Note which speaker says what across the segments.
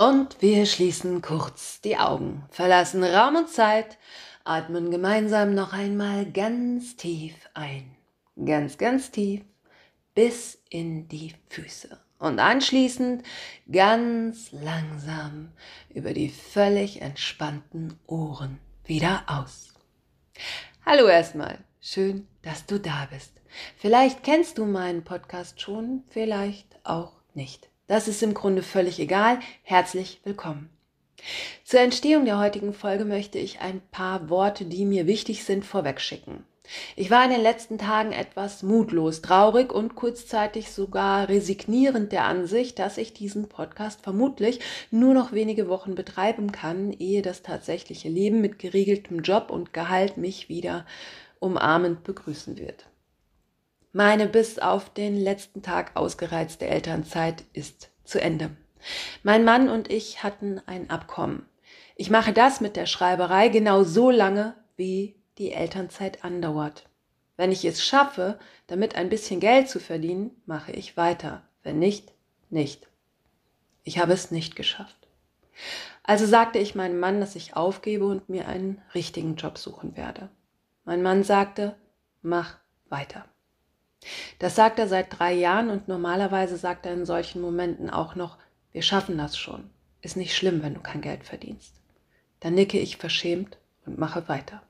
Speaker 1: Und wir schließen kurz die Augen, verlassen Raum und Zeit, atmen gemeinsam noch einmal ganz tief ein. Ganz, ganz tief bis in die Füße. Und anschließend ganz langsam über die völlig entspannten Ohren wieder aus. Hallo erstmal, schön, dass du da bist. Vielleicht kennst du meinen Podcast schon, vielleicht auch nicht. Das ist im Grunde völlig egal. Herzlich willkommen. Zur Entstehung der heutigen Folge möchte ich ein paar Worte, die mir wichtig sind, vorwegschicken. Ich war in den letzten Tagen etwas mutlos, traurig und kurzzeitig sogar resignierend der Ansicht, dass ich diesen Podcast vermutlich nur noch wenige Wochen betreiben kann, ehe das tatsächliche Leben mit geregeltem Job und Gehalt mich wieder umarmend begrüßen wird. Meine bis auf den letzten Tag ausgereizte Elternzeit ist zu Ende. Mein Mann und ich hatten ein Abkommen. Ich mache das mit der Schreiberei genau so lange, wie die Elternzeit andauert. Wenn ich es schaffe, damit ein bisschen Geld zu verdienen, mache ich weiter. Wenn nicht, nicht. Ich habe es nicht geschafft. Also sagte ich meinem Mann, dass ich aufgebe und mir einen richtigen Job suchen werde. Mein Mann sagte, mach weiter. Das sagt er seit drei Jahren und normalerweise sagt er in solchen Momenten auch noch, wir schaffen das schon. Ist nicht schlimm, wenn du kein Geld verdienst. Dann nicke ich verschämt und mache weiter.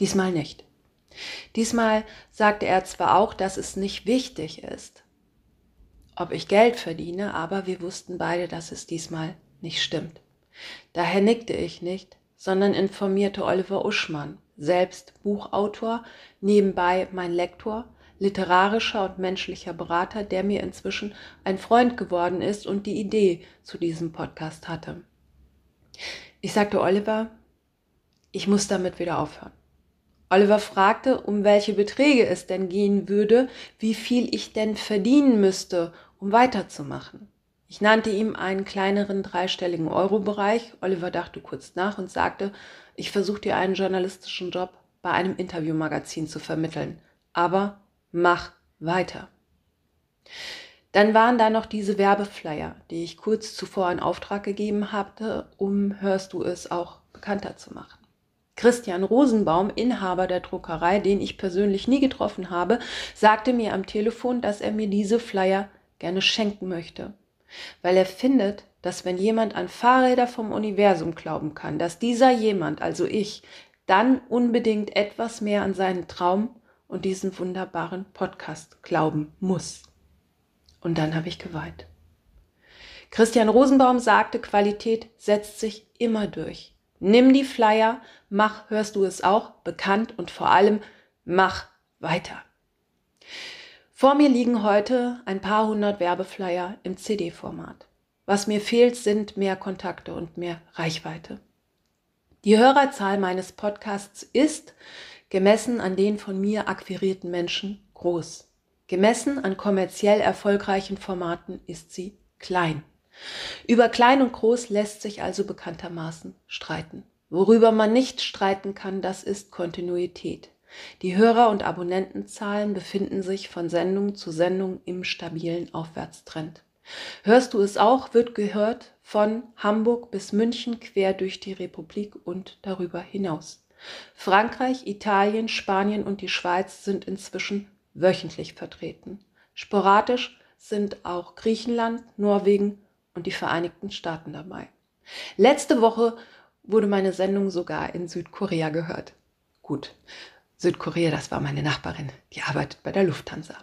Speaker 1: Diesmal nicht. Diesmal sagte er zwar auch, dass es nicht wichtig ist, ob ich Geld verdiene, aber wir wussten beide, dass es diesmal nicht stimmt. Daher nickte ich nicht, sondern informierte Oliver Uschmann, selbst Buchautor, nebenbei mein Lektor, literarischer und menschlicher Berater, der mir inzwischen ein Freund geworden ist und die Idee zu diesem Podcast hatte. Ich sagte Oliver, ich muss damit wieder aufhören. Oliver fragte, um welche Beträge es denn gehen würde, wie viel ich denn verdienen müsste, um weiterzumachen. Ich nannte ihm einen kleineren dreistelligen Euro-Bereich. Oliver dachte kurz nach und sagte, ich versuche dir einen journalistischen Job bei einem Interviewmagazin zu vermitteln. Aber mach weiter. Dann waren da noch diese Werbeflyer, die ich kurz zuvor in Auftrag gegeben hatte, um Hörst du es auch bekannter zu machen. Christian Rosenbaum, Inhaber der Druckerei, den ich persönlich nie getroffen habe, sagte mir am Telefon, dass er mir diese Flyer gerne schenken möchte, weil er findet, dass wenn jemand an Fahrräder vom Universum glauben kann, dass dieser jemand, also ich, dann unbedingt etwas mehr an seinen Traum und diesen wunderbaren Podcast glauben muss. Und dann habe ich geweint. Christian Rosenbaum sagte, Qualität setzt sich immer durch. Nimm die Flyer, mach, hörst du es auch, bekannt und vor allem mach weiter. Vor mir liegen heute ein paar hundert Werbeflyer im CD-Format. Was mir fehlt, sind mehr Kontakte und mehr Reichweite. Die Hörerzahl meines Podcasts ist, gemessen an den von mir akquirierten Menschen, groß. Gemessen an kommerziell erfolgreichen Formaten ist sie klein. Über klein und groß lässt sich also bekanntermaßen streiten. Worüber man nicht streiten kann, das ist Kontinuität. Die Hörer- und Abonnentenzahlen befinden sich von Sendung zu Sendung im stabilen Aufwärtstrend. Hörst du es auch, wird gehört von Hamburg bis München quer durch die Republik und darüber hinaus. Frankreich, Italien, Spanien und die Schweiz sind inzwischen wöchentlich vertreten. Sporadisch sind auch Griechenland, Norwegen und die Vereinigten Staaten dabei. Letzte Woche wurde meine Sendung sogar in Südkorea gehört. Gut, Südkorea, das war meine Nachbarin, die arbeitet bei der Lufthansa.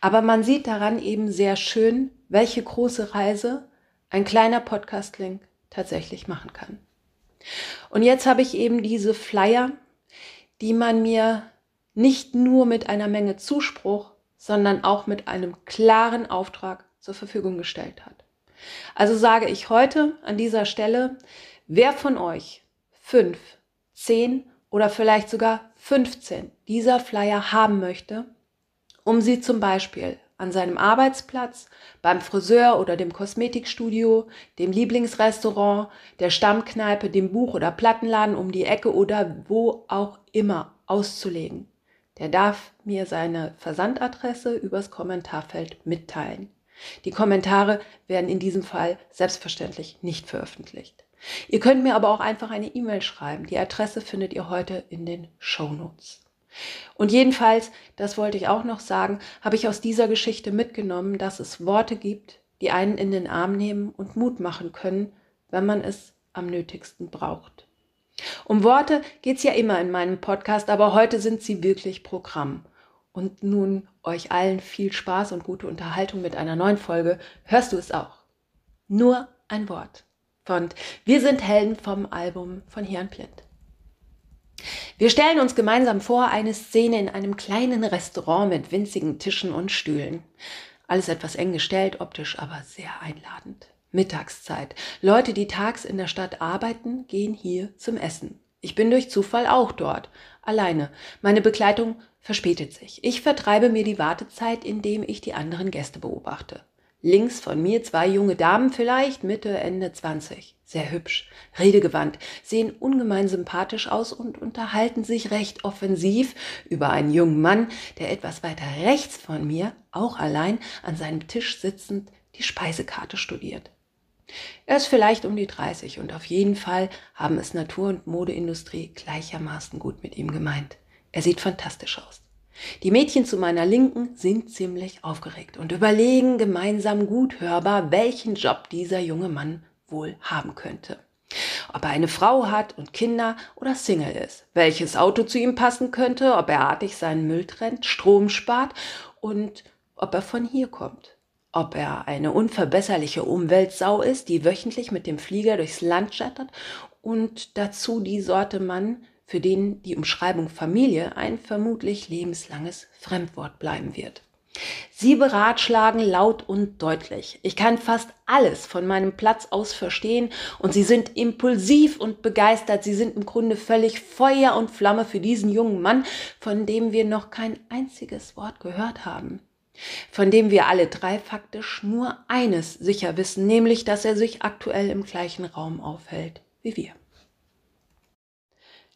Speaker 1: Aber man sieht daran eben sehr schön, welche große Reise ein kleiner Podcast-Link tatsächlich machen kann. Und jetzt habe ich eben diese Flyer, die man mir nicht nur mit einer Menge Zuspruch, sondern auch mit einem klaren Auftrag zur Verfügung gestellt hat. Also sage ich heute an dieser Stelle, wer von euch fünf, zehn oder vielleicht sogar 15 dieser Flyer haben möchte, um sie zum Beispiel an seinem Arbeitsplatz, beim Friseur oder dem Kosmetikstudio, dem Lieblingsrestaurant, der Stammkneipe, dem Buch- oder Plattenladen um die Ecke oder wo auch immer auszulegen. Der darf mir seine Versandadresse übers Kommentarfeld mitteilen. Die Kommentare werden in diesem Fall selbstverständlich nicht veröffentlicht. Ihr könnt mir aber auch einfach eine E-Mail schreiben. Die Adresse findet ihr heute in den Show Notes. Und jedenfalls, das wollte ich auch noch sagen, habe ich aus dieser Geschichte mitgenommen, dass es Worte gibt, die einen in den Arm nehmen und Mut machen können, wenn man es am nötigsten braucht. Um Worte geht es ja immer in meinem Podcast, aber heute sind sie wirklich Programm. Und nun euch allen viel Spaß und gute Unterhaltung mit einer neuen Folge. Hörst du es auch? Nur ein Wort. Von Wir sind Helden vom Album von Jan Plint. Wir stellen uns gemeinsam vor eine Szene in einem kleinen Restaurant mit winzigen Tischen und Stühlen. Alles etwas eng gestellt, optisch aber sehr einladend. Mittagszeit. Leute, die tags in der Stadt arbeiten, gehen hier zum Essen. Ich bin durch Zufall auch dort, alleine. Meine Begleitung verspätet sich. Ich vertreibe mir die Wartezeit, indem ich die anderen Gäste beobachte. Links von mir zwei junge Damen vielleicht, Mitte, Ende 20. Sehr hübsch, redegewandt, sehen ungemein sympathisch aus und unterhalten sich recht offensiv über einen jungen Mann, der etwas weiter rechts von mir, auch allein an seinem Tisch sitzend, die Speisekarte studiert. Er ist vielleicht um die 30 und auf jeden Fall haben es Natur- und Modeindustrie gleichermaßen gut mit ihm gemeint. Er sieht fantastisch aus. Die Mädchen zu meiner Linken sind ziemlich aufgeregt und überlegen gemeinsam gut hörbar, welchen Job dieser junge Mann wohl haben könnte. Ob er eine Frau hat und Kinder oder Single ist, welches Auto zu ihm passen könnte, ob er artig seinen Müll trennt, Strom spart und ob er von hier kommt. Ob er eine unverbesserliche Umweltsau ist, die wöchentlich mit dem Flieger durchs Land schettert und dazu die Sorte Mann, für den die Umschreibung Familie ein vermutlich lebenslanges Fremdwort bleiben wird. Sie beratschlagen laut und deutlich. Ich kann fast alles von meinem Platz aus verstehen und sie sind impulsiv und begeistert. Sie sind im Grunde völlig Feuer und Flamme für diesen jungen Mann, von dem wir noch kein einziges Wort gehört haben von dem wir alle drei faktisch nur eines sicher wissen, nämlich dass er sich aktuell im gleichen Raum aufhält wie wir.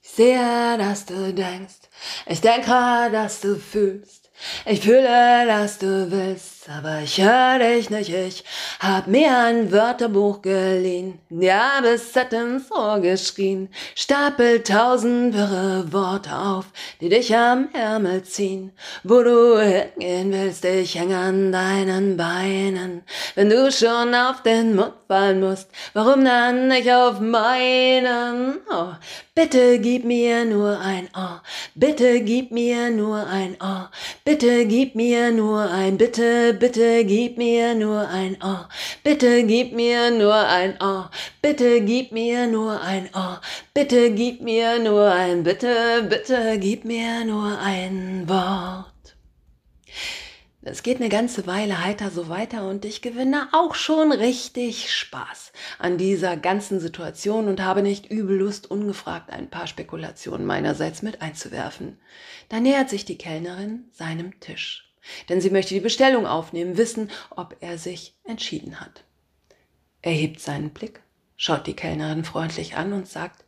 Speaker 1: Ich sehe, dass du denkst, ich denke, dass du fühlst, ich fühle, dass du willst, aber ich hör dich nicht, ich hab mir ein Wörterbuch geliehen, ja bis Z ins Ohr geschrien, stapel tausend wirre Worte auf, die dich am Ärmel ziehen, wo du hingehen willst, ich häng an deinen Beinen, wenn du schon auf den Mund fallen musst, warum dann nicht auf meinen? Oh, bitte gib mir nur ein Oh, bitte gib mir nur ein Oh, bitte gib mir nur ein Bitte, bitte gib mir nur ein Oh, bitte gib mir nur ein Oh, bitte gib mir nur ein Oh, bitte gib mir nur ein Bitte, bitte gib mir nur ein Wort. Es geht eine ganze Weile heiter so weiter und ich gewinne auch schon richtig Spaß an dieser ganzen Situation und habe nicht übel Lust, ungefragt ein paar Spekulationen meinerseits mit einzuwerfen. Da nähert sich die Kellnerin seinem Tisch denn sie möchte die Bestellung aufnehmen, wissen, ob er sich entschieden hat. Er hebt seinen Blick, schaut die Kellnerin freundlich an und sagt,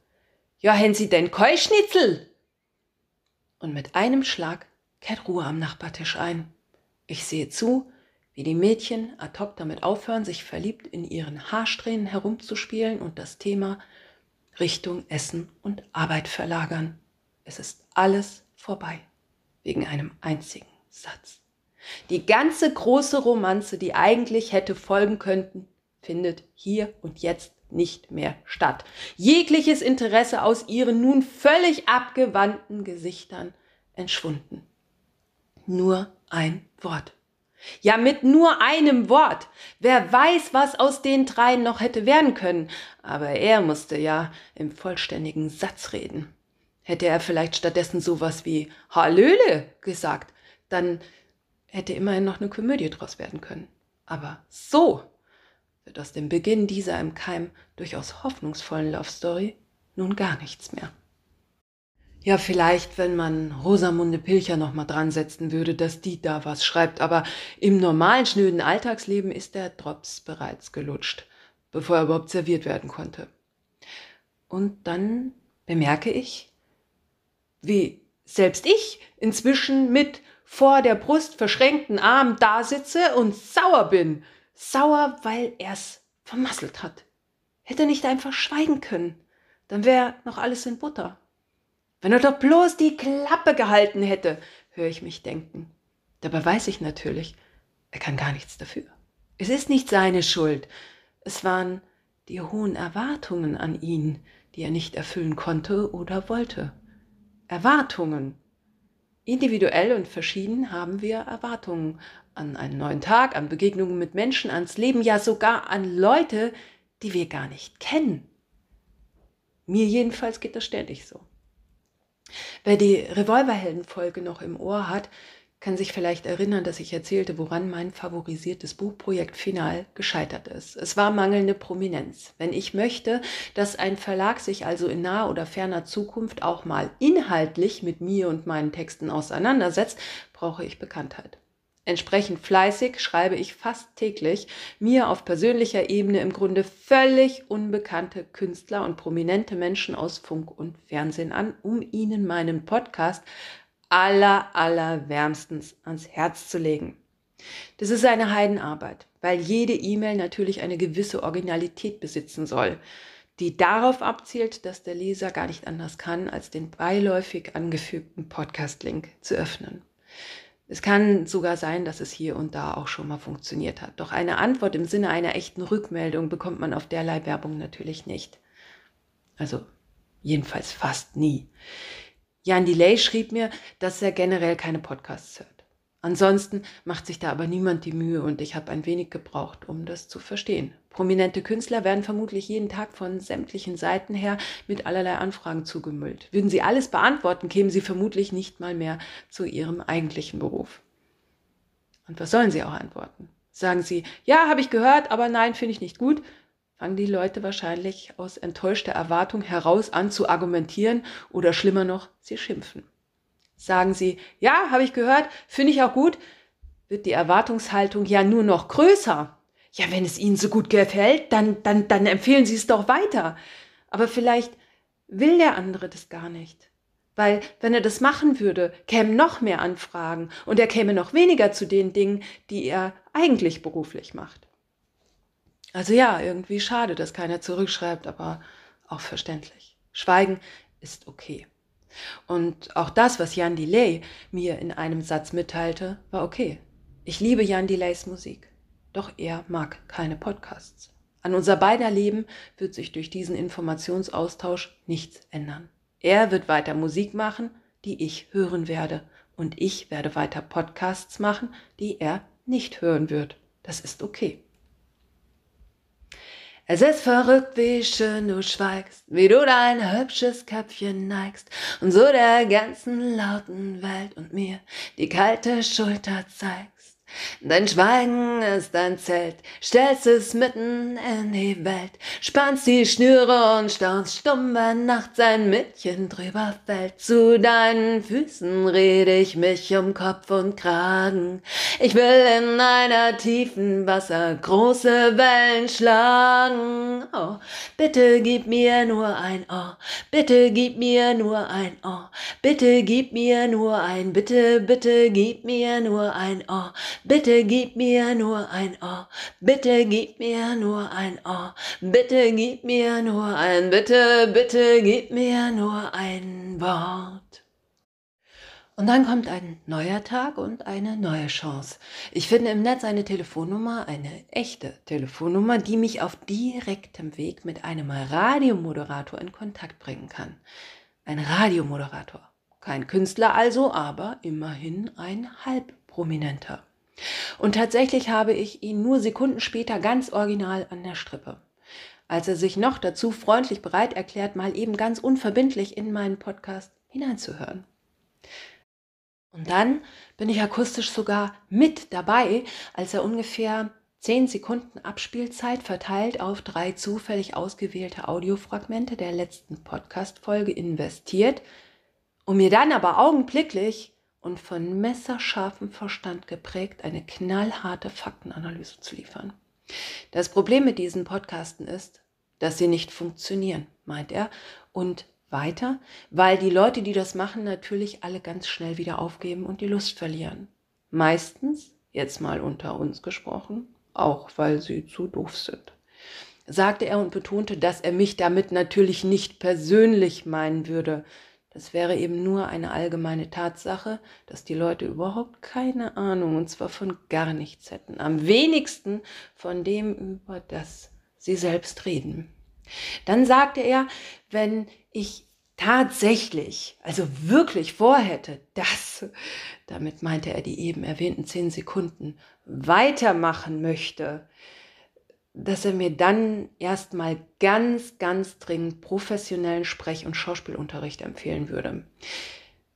Speaker 1: ja, hätten Sie denn Keuschnitzel? Und mit einem Schlag kehrt Ruhe am Nachbartisch ein. Ich sehe zu, wie die Mädchen ad hoc damit aufhören, sich verliebt in ihren Haarsträhnen herumzuspielen und das Thema Richtung Essen und Arbeit verlagern. Es ist alles vorbei, wegen einem einzigen Satz. Die ganze große Romanze, die eigentlich hätte folgen könnten, findet hier und jetzt nicht mehr statt. Jegliches Interesse aus ihren nun völlig abgewandten Gesichtern entschwunden. Nur ein Wort. Ja, mit nur einem Wort. Wer weiß, was aus den dreien noch hätte werden können. Aber er musste ja im vollständigen Satz reden. Hätte er vielleicht stattdessen sowas wie Hallöle gesagt, dann hätte immerhin noch eine Komödie draus werden können. Aber so wird aus dem Beginn dieser im Keim durchaus hoffnungsvollen Love Story nun gar nichts mehr. Ja, vielleicht, wenn man Rosamunde Pilcher noch mal dran setzen würde, dass die da was schreibt, aber im normalen schnöden Alltagsleben ist der Drops bereits gelutscht, bevor er überhaupt serviert werden konnte. Und dann bemerke ich, wie selbst ich inzwischen mit vor der Brust verschränkten Arm da sitze und sauer bin. Sauer, weil er's vermasselt hat. Hätte nicht einfach schweigen können, dann wäre noch alles in Butter. Wenn er doch bloß die Klappe gehalten hätte, höre ich mich denken. Dabei weiß ich natürlich, er kann gar nichts dafür. Es ist nicht seine Schuld. Es waren die hohen Erwartungen an ihn, die er nicht erfüllen konnte oder wollte. Erwartungen. Individuell und verschieden haben wir Erwartungen an einen neuen Tag, an Begegnungen mit Menschen, ans Leben, ja sogar an Leute, die wir gar nicht kennen. Mir jedenfalls geht das ständig so. Wer die Revolverhelden-Folge noch im Ohr hat, kann sich vielleicht erinnern, dass ich erzählte, woran mein favorisiertes Buchprojekt final gescheitert ist. Es war mangelnde Prominenz. Wenn ich möchte, dass ein Verlag sich also in naher oder ferner Zukunft auch mal inhaltlich mit mir und meinen Texten auseinandersetzt, brauche ich Bekanntheit. Entsprechend fleißig schreibe ich fast täglich mir auf persönlicher Ebene im Grunde völlig unbekannte Künstler und prominente Menschen aus Funk und Fernsehen an, um ihnen meinen Podcast aller, aller wärmstens ans Herz zu legen. Das ist eine Heidenarbeit, weil jede E-Mail natürlich eine gewisse Originalität besitzen soll, die darauf abzielt, dass der Leser gar nicht anders kann, als den beiläufig angefügten Podcast-Link zu öffnen. Es kann sogar sein, dass es hier und da auch schon mal funktioniert hat. Doch eine Antwort im Sinne einer echten Rückmeldung bekommt man auf derlei Werbung natürlich nicht. Also jedenfalls fast nie. Jan Delay schrieb mir, dass er generell keine Podcasts hört. Ansonsten macht sich da aber niemand die Mühe und ich habe ein wenig gebraucht, um das zu verstehen. Prominente Künstler werden vermutlich jeden Tag von sämtlichen Seiten her mit allerlei Anfragen zugemüllt. Würden sie alles beantworten, kämen sie vermutlich nicht mal mehr zu ihrem eigentlichen Beruf. Und was sollen sie auch antworten? Sagen sie, ja, habe ich gehört, aber nein, finde ich nicht gut, fangen die Leute wahrscheinlich aus enttäuschter Erwartung heraus an zu argumentieren oder schlimmer noch, sie schimpfen. Sagen sie, ja, habe ich gehört, finde ich auch gut, wird die Erwartungshaltung ja nur noch größer. Ja, wenn es Ihnen so gut gefällt, dann, dann, dann empfehlen Sie es doch weiter. Aber vielleicht will der andere das gar nicht. Weil wenn er das machen würde, kämen noch mehr Anfragen und er käme noch weniger zu den Dingen, die er eigentlich beruflich macht. Also ja, irgendwie schade, dass keiner zurückschreibt, aber auch verständlich. Schweigen ist okay. Und auch das, was Jan Delay mir in einem Satz mitteilte, war okay. Ich liebe Jan Delays Musik, doch er mag keine Podcasts. An unser beider Leben wird sich durch diesen Informationsaustausch nichts ändern. Er wird weiter Musik machen, die ich hören werde, und ich werde weiter Podcasts machen, die er nicht hören wird. Das ist okay. Es ist verrückt, wie schön du schweigst, wie du dein hübsches Köpfchen neigst und so der ganzen lauten Welt und mir die kalte Schulter zeigst. Dein Schweigen ist ein Zelt, stellst es mitten in die Welt, spannst die Schnüre und staunst stumm, wenn nachts ein Mädchen drüber fällt. Zu deinen Füßen red ich mich um Kopf und Kragen. Ich will in einer tiefen Wasser große Wellen schlagen. Oh, bitte gib mir nur ein Oh, bitte gib mir nur ein Oh, bitte gib mir nur ein, bitte, bitte gib mir nur ein Oh. Bitte gib mir nur ein Ohr, bitte gib mir nur ein Ohr, bitte gib mir nur ein, bitte, bitte gib mir nur ein Wort. Und dann kommt ein neuer Tag und eine neue Chance. Ich finde im Netz eine Telefonnummer, eine echte Telefonnummer, die mich auf direktem Weg mit einem Radiomoderator in Kontakt bringen kann. Ein Radiomoderator. Kein Künstler also, aber immerhin ein Halbprominenter. Und tatsächlich habe ich ihn nur Sekunden später ganz original an der Strippe. Als er sich noch dazu freundlich bereit erklärt, mal eben ganz unverbindlich in meinen Podcast hineinzuhören. Und dann bin ich akustisch sogar mit dabei, als er ungefähr zehn Sekunden Abspielzeit verteilt auf drei zufällig ausgewählte Audiofragmente der letzten Podcast-Folge investiert, um mir dann aber augenblicklich und von messerscharfem Verstand geprägt, eine knallharte Faktenanalyse zu liefern. Das Problem mit diesen Podcasten ist, dass sie nicht funktionieren, meint er, und weiter, weil die Leute, die das machen, natürlich alle ganz schnell wieder aufgeben und die Lust verlieren. Meistens, jetzt mal unter uns gesprochen, auch weil sie zu doof sind. Sagte er und betonte, dass er mich damit natürlich nicht persönlich meinen würde. Das wäre eben nur eine allgemeine Tatsache, dass die Leute überhaupt keine Ahnung, und zwar von gar nichts hätten. Am wenigsten von dem, über das sie selbst reden. Dann sagte er, wenn ich tatsächlich, also wirklich vorhätte, dass, damit meinte er die eben erwähnten zehn Sekunden, weitermachen möchte, dass er mir dann erstmal ganz, ganz dringend professionellen Sprech- und Schauspielunterricht empfehlen würde.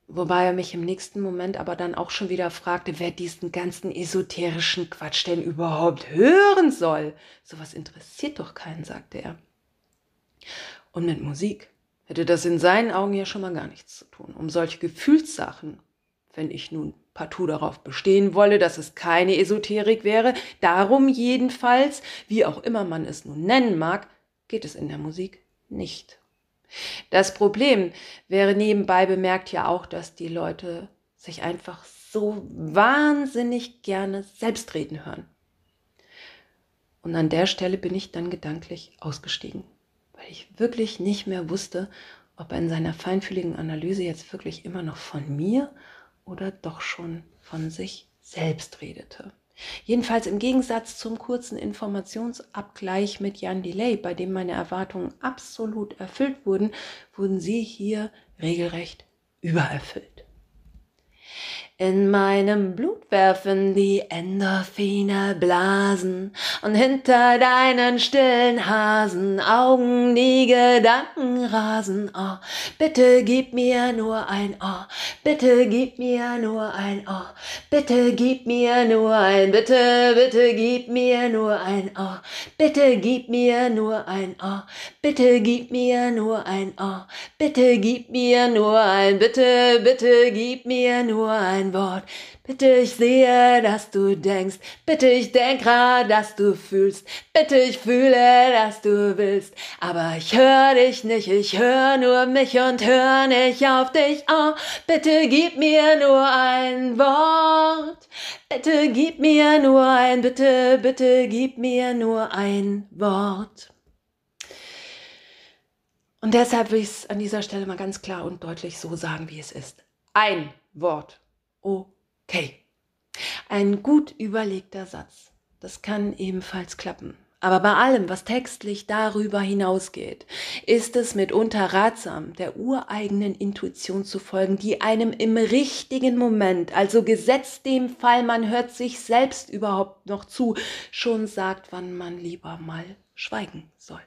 Speaker 1: Wobei er mich im nächsten Moment aber dann auch schon wieder fragte, wer diesen ganzen esoterischen Quatsch denn überhaupt hören soll. Sowas interessiert doch keinen, sagte er. Und mit Musik hätte das in seinen Augen ja schon mal gar nichts zu tun. Um solche Gefühlssachen, wenn ich nun partout darauf bestehen wolle, dass es keine Esoterik wäre, darum jedenfalls, wie auch immer man es nun nennen mag, geht es in der Musik nicht. Das Problem wäre nebenbei bemerkt ja auch, dass die Leute sich einfach so wahnsinnig gerne selbst reden hören. Und an der Stelle bin ich dann gedanklich ausgestiegen weil ich wirklich nicht mehr wusste, ob er in seiner feinfühligen Analyse jetzt wirklich immer noch von mir oder doch schon von sich selbst redete. Jedenfalls im Gegensatz zum kurzen Informationsabgleich mit Jan Delay, bei dem meine Erwartungen absolut erfüllt wurden, wurden sie hier regelrecht übererfüllt. In meinem Blut werfen die Endorphine Blasen und hinter deinen stillen Hasen Augen die Gedanken rasen. Oh, bitte gib mir nur ein Oh, bitte gib mir nur ein Oh, bitte gib mir nur ein, bitte, bitte gib mir nur ein Oh, bitte gib mir nur ein Oh, bitte gib mir nur ein Oh, bitte gib mir nur ein, bitte, bitte gib mir nur ein Wort. Bitte, ich sehe, dass du denkst. Bitte, ich denk dass du fühlst. Bitte, ich fühle, dass du willst. Aber ich hör dich nicht, ich hör nur mich und hör nicht auf dich. Oh, bitte gib mir nur ein Wort. Bitte gib mir nur ein, bitte, bitte gib mir nur ein Wort. Und deshalb will ich es an dieser Stelle mal ganz klar und deutlich so sagen, wie es ist. Ein Wort okay. Ein gut überlegter Satz. Das kann ebenfalls klappen. Aber bei allem, was textlich darüber hinausgeht, ist es mitunter ratsam, der ureigenen Intuition zu folgen, die einem im richtigen Moment, also gesetzt dem Fall, man hört sich selbst überhaupt noch zu, schon sagt, wann man lieber mal schweigen soll.